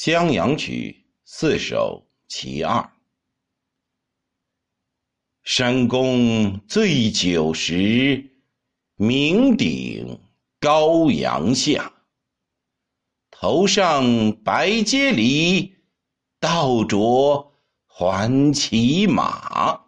襄阳曲四首其二。山公醉酒时，酩酊高阳下。头上白阶梨，倒着还骑马。